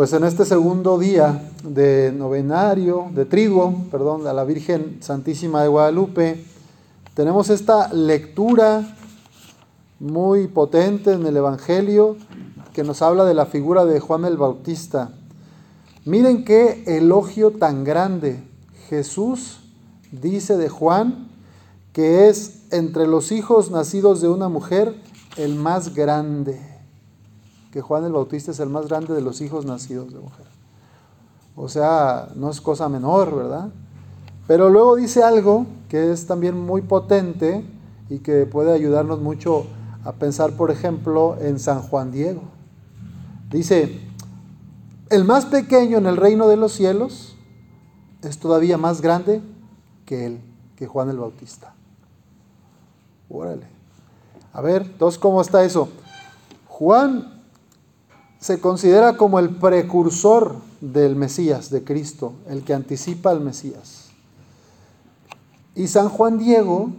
Pues en este segundo día de novenario, de triduo, perdón, a la Virgen Santísima de Guadalupe, tenemos esta lectura muy potente en el Evangelio que nos habla de la figura de Juan el Bautista. Miren qué elogio tan grande. Jesús dice de Juan que es entre los hijos nacidos de una mujer el más grande. Que Juan el Bautista es el más grande de los hijos nacidos de mujer. O sea, no es cosa menor, ¿verdad? Pero luego dice algo que es también muy potente y que puede ayudarnos mucho a pensar, por ejemplo, en San Juan Diego. Dice, el más pequeño en el reino de los cielos es todavía más grande que él, que Juan el Bautista. Órale. A ver, entonces, ¿cómo está eso? Juan se considera como el precursor del Mesías, de Cristo, el que anticipa al Mesías. Y San Juan Diego,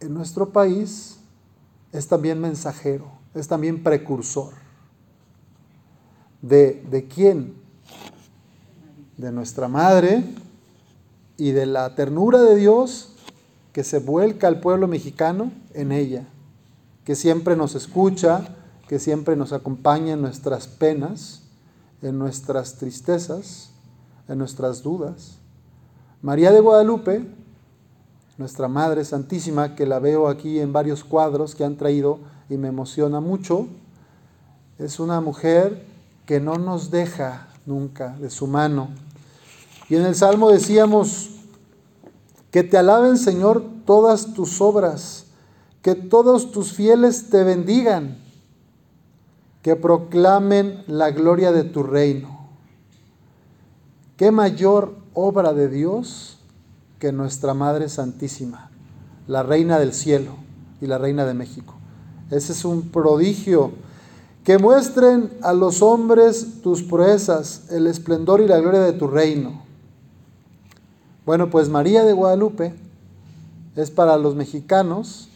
en nuestro país, es también mensajero, es también precursor. ¿De, de quién? De nuestra madre y de la ternura de Dios que se vuelca al pueblo mexicano en ella, que siempre nos escucha, que siempre nos acompaña en nuestras penas, en nuestras tristezas, en nuestras dudas. María de Guadalupe, nuestra Madre Santísima, que la veo aquí en varios cuadros que han traído y me emociona mucho, es una mujer que no nos deja nunca de su mano. Y en el Salmo decíamos, que te alaben, Señor, todas tus obras, que todos tus fieles te bendigan, que proclamen la gloria de tu reino. ¿Qué mayor obra de Dios que nuestra Madre Santísima, la Reina del Cielo y la Reina de México? Ese es un prodigio. Que muestren a los hombres tus proezas, el esplendor y la gloria de tu reino. Bueno, pues María de Guadalupe es para los mexicanos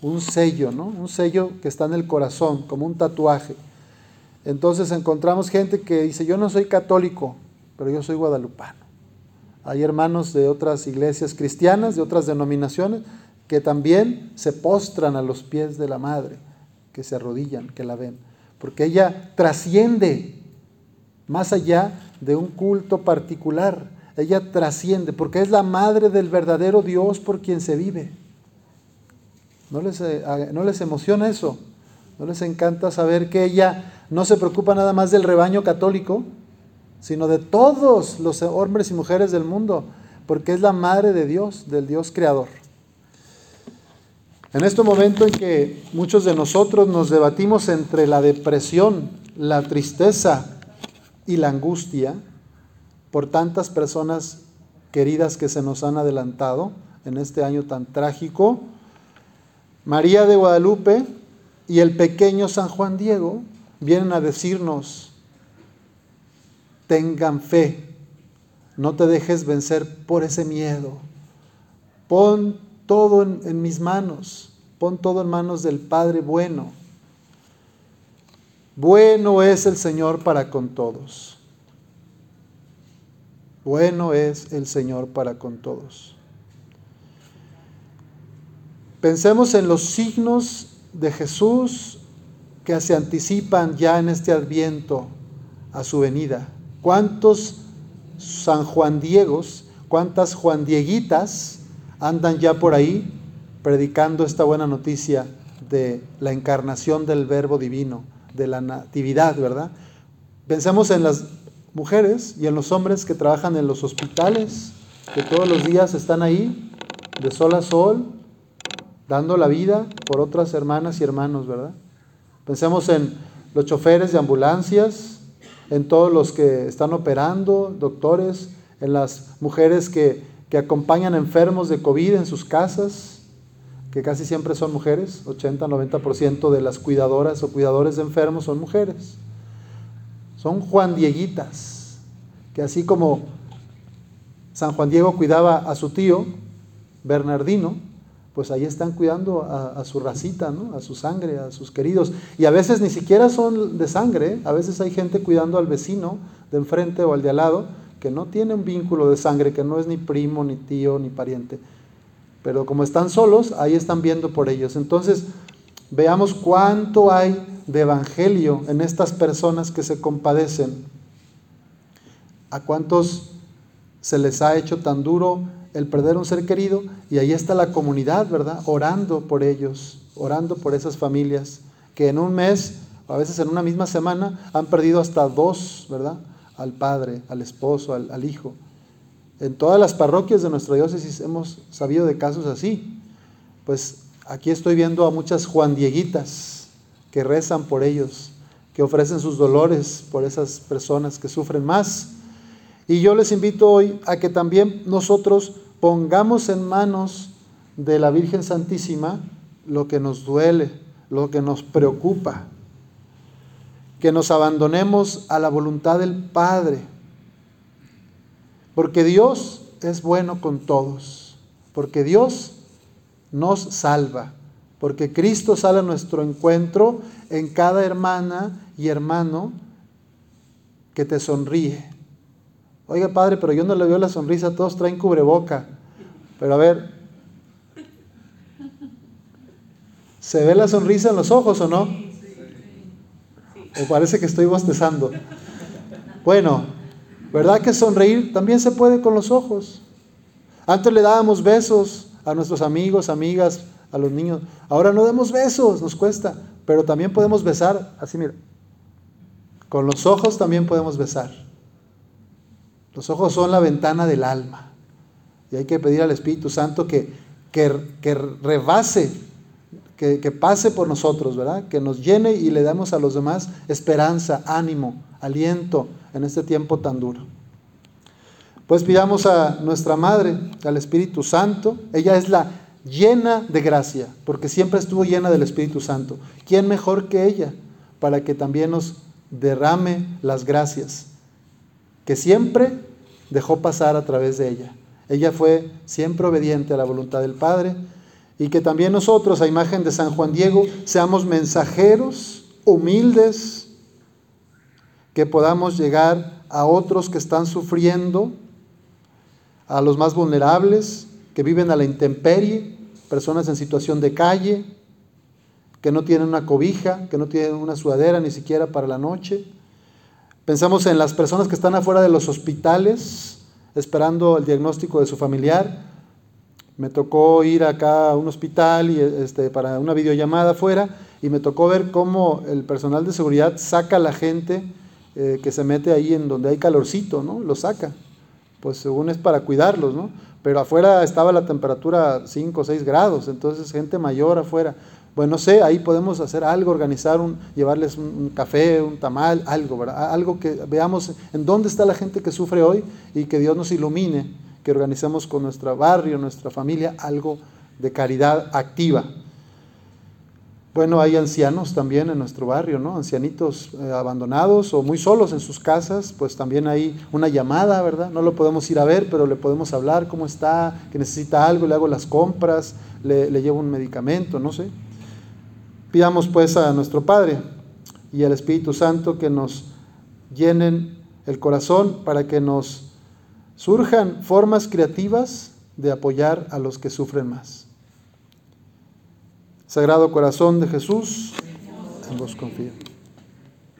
un sello, ¿no? Un sello que está en el corazón, como un tatuaje. Entonces encontramos gente que dice, yo no soy católico, pero yo soy guadalupano. Hay hermanos de otras iglesias cristianas, de otras denominaciones, que también se postran a los pies de la Madre, que se arrodillan, que la ven, porque ella trasciende más allá de un culto particular ella trasciende, porque es la madre del verdadero Dios por quien se vive. ¿No les, eh, ¿No les emociona eso? ¿No les encanta saber que ella no se preocupa nada más del rebaño católico, sino de todos los hombres y mujeres del mundo, porque es la madre de Dios, del Dios creador? En este momento en que muchos de nosotros nos debatimos entre la depresión, la tristeza y la angustia, por tantas personas queridas que se nos han adelantado en este año tan trágico. María de Guadalupe y el pequeño San Juan Diego vienen a decirnos, tengan fe, no te dejes vencer por ese miedo, pon todo en, en mis manos, pon todo en manos del Padre bueno. Bueno es el Señor para con todos. Bueno es el Señor para con todos. Pensemos en los signos de Jesús que se anticipan ya en este adviento a su venida. ¿Cuántos San Juan Diegos, cuántas Juan Dieguitas andan ya por ahí predicando esta buena noticia de la encarnación del Verbo Divino, de la Natividad, ¿verdad? Pensemos en las mujeres y en los hombres que trabajan en los hospitales, que todos los días están ahí, de sol a sol, dando la vida por otras hermanas y hermanos, ¿verdad? Pensemos en los choferes de ambulancias, en todos los que están operando, doctores, en las mujeres que, que acompañan enfermos de COVID en sus casas, que casi siempre son mujeres, 80-90% de las cuidadoras o cuidadores de enfermos son mujeres. Son Juan Dieguitas, que así como San Juan Diego cuidaba a su tío, Bernardino, pues ahí están cuidando a, su racita, ¿no? a su sangre, a sus queridos. Y a veces ni siquiera son de sangre, ¿eh? a veces hay gente cuidando al vecino de enfrente o al de al lado que no tiene un vínculo de sangre, que no es ni primo, ni tío, ni pariente. Pero como están solos, ahí están viendo por ellos. Entonces, veamos cuánto hay de evangelio en estas personas que se compadecen. ¿A cuántos se les ha hecho tan duro el perder un ser querido y ahí está la comunidad, ¿verdad? Orando por ellos, orando por esas familias que en un mes, a veces en una misma semana, han perdido hasta dos, ¿verdad? Al padre, al esposo, al, al hijo. En todas las parroquias de nuestra diócesis hemos sabido de casos así. Pues aquí estoy viendo a muchas Juan Dieguitas que rezan por ellos, que ofrecen sus dolores por esas personas que sufren más. Y yo les invito hoy a que también nosotros pongamos en manos de la Virgen Santísima lo que nos duele, lo que nos preocupa, que nos abandonemos a la voluntad del Padre, porque Dios es bueno con todos, porque Dios nos salva, porque Cristo sale a nuestro encuentro en cada hermana y hermano que te sonríe Oiga, padre, pero yo no le veo la sonrisa, todos traen cubreboca. Pero a ver, ¿se ve la sonrisa en los ojos o no? ¿O parece que estoy bostezando? Bueno, ¿verdad que sonreír también se puede con los ojos? Antes le dábamos besos a nuestros amigos, amigas, a los niños. Ahora no damos besos, nos cuesta. Pero también podemos besar, así mira. Con los ojos también podemos besar. Los ojos son la ventana del alma. Y hay que pedir al Espíritu Santo que, que, rebase, que, que, pase por nosotros, ¿verdad? Que nos llene y le damos a los demás esperanza, ánimo, aliento en este tiempo tan duro. Pues pidamos a nuestra Madre, al Espíritu Santo. Ella es la llena de gracia, porque siempre estuvo llena del Espíritu Santo. ¿Quién mejor que ella para que también nos derrame las gracias? Que siempre dejó pasar a través de ella. Ella fue siempre obediente a la voluntad del Padre y que también nosotros, a imagen de San Juan Diego, seamos mensajeros humildes, que podamos llegar a otros que están sufriendo, a los más vulnerables, que viven a la intemperie, personas en situación de calle, que no tienen una cobija, que no tienen una sudadera ni siquiera para la noche, Pensamos en las personas que están afuera de los hospitales esperando el diagnóstico de su familiar. Me tocó ir acá a un hospital y, este, para una videollamada afuera y me tocó ver cómo el personal de seguridad saca a la gente eh, que se mete ahí en donde hay calorcito, ¿no? Lo saca. Pues según es para cuidarlos, ¿no? Pero afuera estaba la temperatura 5 o 6 grados, entonces gente mayor afuera. Bueno, no sé, ahí podemos hacer algo, organizar, un, llevarles un, café, un tamal, algo, ¿verdad? Algo que veamos en dónde está la gente que sufre hoy y que Dios nos ilumine, que organicemos con nuestro barrio, nuestra familia, algo de caridad activa. Bueno, hay ancianos también en nuestro barrio, ¿no? Ancianitos eh, abandonados o muy solos en sus casas, pues también hay una llamada, ¿verdad? No lo podemos ir a ver, pero le podemos hablar cómo está, que necesita algo, le hago las compras, le, le llevo un medicamento, no sé. Pidamos pues a nuestro Padre y al Espíritu Santo que nos llenen el corazón para que nos surjan formas creativas de apoyar a los que sufren más. Sagrado Corazón de Jesús, en vos confío.